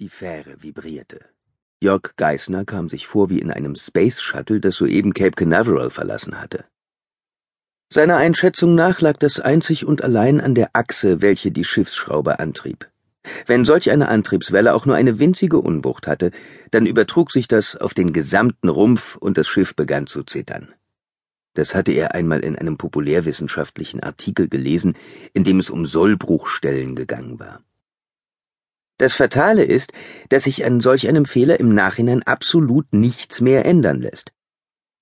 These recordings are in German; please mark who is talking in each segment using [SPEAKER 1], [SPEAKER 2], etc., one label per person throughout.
[SPEAKER 1] Die Fähre vibrierte. Jörg Geisner kam sich vor wie in einem Space Shuttle, das soeben Cape Canaveral verlassen hatte. Seiner Einschätzung nach lag das einzig und allein an der Achse, welche die Schiffsschraube antrieb. Wenn solch eine Antriebswelle auch nur eine winzige Unwucht hatte, dann übertrug sich das auf den gesamten Rumpf und das Schiff begann zu zittern. Das hatte er einmal in einem populärwissenschaftlichen Artikel gelesen, in dem es um Sollbruchstellen gegangen war. Das Fatale ist, dass sich an solch einem Fehler im Nachhinein absolut nichts mehr ändern lässt.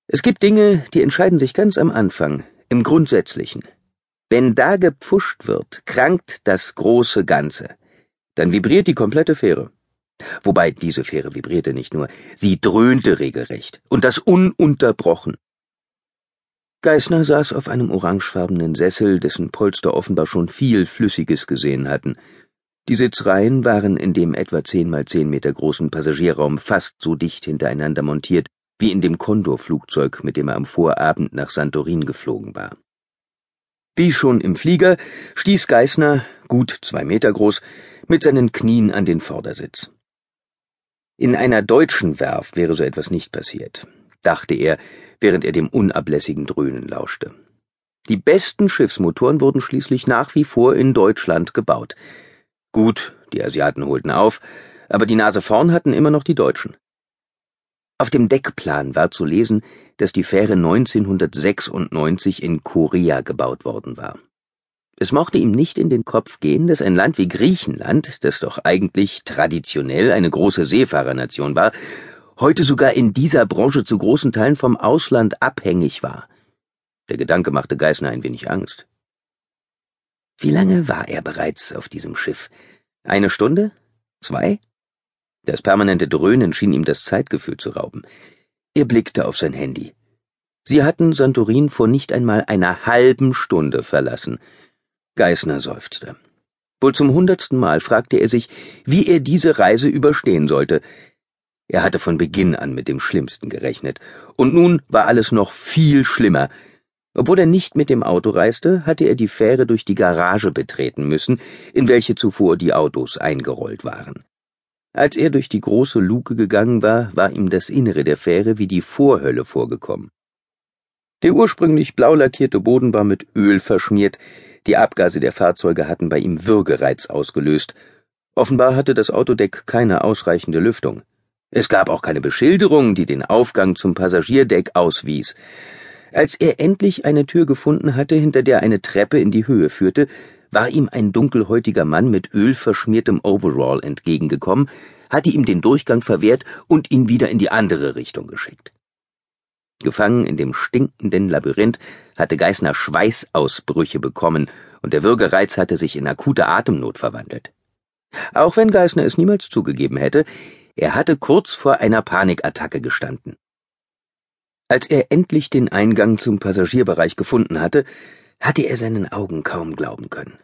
[SPEAKER 1] Es gibt Dinge, die entscheiden sich ganz am Anfang, im Grundsätzlichen. Wenn da gepfuscht wird, krankt das große Ganze. Dann vibriert die komplette Fähre. Wobei diese Fähre vibrierte nicht nur, sie dröhnte regelrecht, und das ununterbrochen. Geißner saß auf einem orangefarbenen Sessel, dessen Polster offenbar schon viel Flüssiges gesehen hatten, die Sitzreihen waren in dem etwa zehn mal zehn Meter großen Passagierraum fast so dicht hintereinander montiert wie in dem Condor-Flugzeug, mit dem er am Vorabend nach Santorin geflogen war. Wie schon im Flieger stieß Geißner, gut zwei Meter groß, mit seinen Knien an den Vordersitz. In einer deutschen Werft wäre so etwas nicht passiert, dachte er, während er dem unablässigen Dröhnen lauschte. Die besten Schiffsmotoren wurden schließlich nach wie vor in Deutschland gebaut, Gut, die Asiaten holten auf, aber die Nase vorn hatten immer noch die Deutschen. Auf dem Deckplan war zu lesen, dass die Fähre 1996 in Korea gebaut worden war. Es mochte ihm nicht in den Kopf gehen, dass ein Land wie Griechenland, das doch eigentlich traditionell eine große Seefahrernation war, heute sogar in dieser Branche zu großen Teilen vom Ausland abhängig war. Der Gedanke machte Geißner ein wenig Angst. Wie lange war er bereits auf diesem Schiff? Eine Stunde? Zwei? Das permanente Dröhnen schien ihm das Zeitgefühl zu rauben. Er blickte auf sein Handy. Sie hatten Santorin vor nicht einmal einer halben Stunde verlassen. Geißner seufzte. Wohl zum hundertsten Mal fragte er sich, wie er diese Reise überstehen sollte. Er hatte von Beginn an mit dem Schlimmsten gerechnet, und nun war alles noch viel schlimmer. Obwohl er nicht mit dem Auto reiste, hatte er die Fähre durch die Garage betreten müssen, in welche zuvor die Autos eingerollt waren. Als er durch die große Luke gegangen war, war ihm das Innere der Fähre wie die Vorhölle vorgekommen. Der ursprünglich blau lackierte Boden war mit Öl verschmiert, die Abgase der Fahrzeuge hatten bei ihm Würgereiz ausgelöst. Offenbar hatte das Autodeck keine ausreichende Lüftung. Es gab auch keine Beschilderung, die den Aufgang zum Passagierdeck auswies. Als er endlich eine Tür gefunden hatte, hinter der eine Treppe in die Höhe führte, war ihm ein dunkelhäutiger Mann mit ölverschmiertem Overall entgegengekommen, hatte ihm den Durchgang verwehrt und ihn wieder in die andere Richtung geschickt. Gefangen in dem stinkenden Labyrinth hatte Geißner Schweißausbrüche bekommen und der Würgereiz hatte sich in akute Atemnot verwandelt. Auch wenn Geißner es niemals zugegeben hätte, er hatte kurz vor einer Panikattacke gestanden. Als er endlich den Eingang zum Passagierbereich gefunden hatte, hatte er seinen Augen kaum glauben können.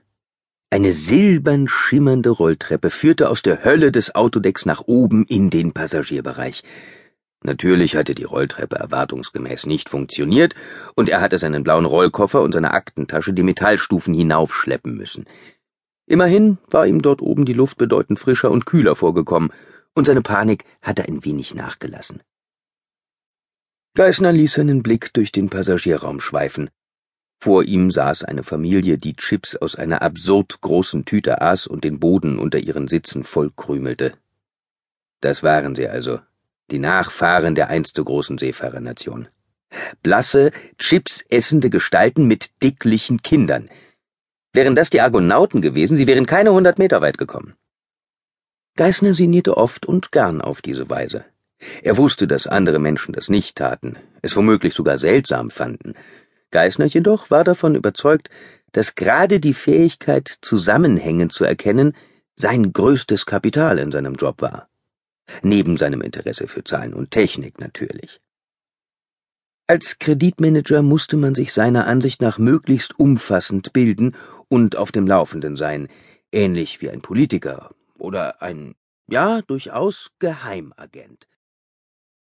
[SPEAKER 1] Eine silbern schimmernde Rolltreppe führte aus der Hölle des Autodecks nach oben in den Passagierbereich. Natürlich hatte die Rolltreppe erwartungsgemäß nicht funktioniert, und er hatte seinen blauen Rollkoffer und seine Aktentasche die Metallstufen hinaufschleppen müssen. Immerhin war ihm dort oben die Luft bedeutend frischer und kühler vorgekommen, und seine Panik hatte ein wenig nachgelassen. Geißner ließ seinen Blick durch den Passagierraum schweifen. Vor ihm saß eine Familie, die Chips aus einer absurd großen Tüte aß und den Boden unter ihren Sitzen vollkrümelte. Das waren sie also, die Nachfahren der einst so großen Seefahrernation. Blasse, Chips essende Gestalten mit dicklichen Kindern. Wären das die Argonauten gewesen, sie wären keine hundert Meter weit gekommen. Geißner sinnierte oft und gern auf diese Weise. Er wusste, dass andere Menschen das nicht taten, es womöglich sogar seltsam fanden. Geißner jedoch war davon überzeugt, dass gerade die Fähigkeit, Zusammenhänge zu erkennen, sein größtes Kapital in seinem Job war. Neben seinem Interesse für Zahlen und Technik natürlich. Als Kreditmanager musste man sich seiner Ansicht nach möglichst umfassend bilden und auf dem Laufenden sein, ähnlich wie ein Politiker oder ein, ja, durchaus Geheimagent.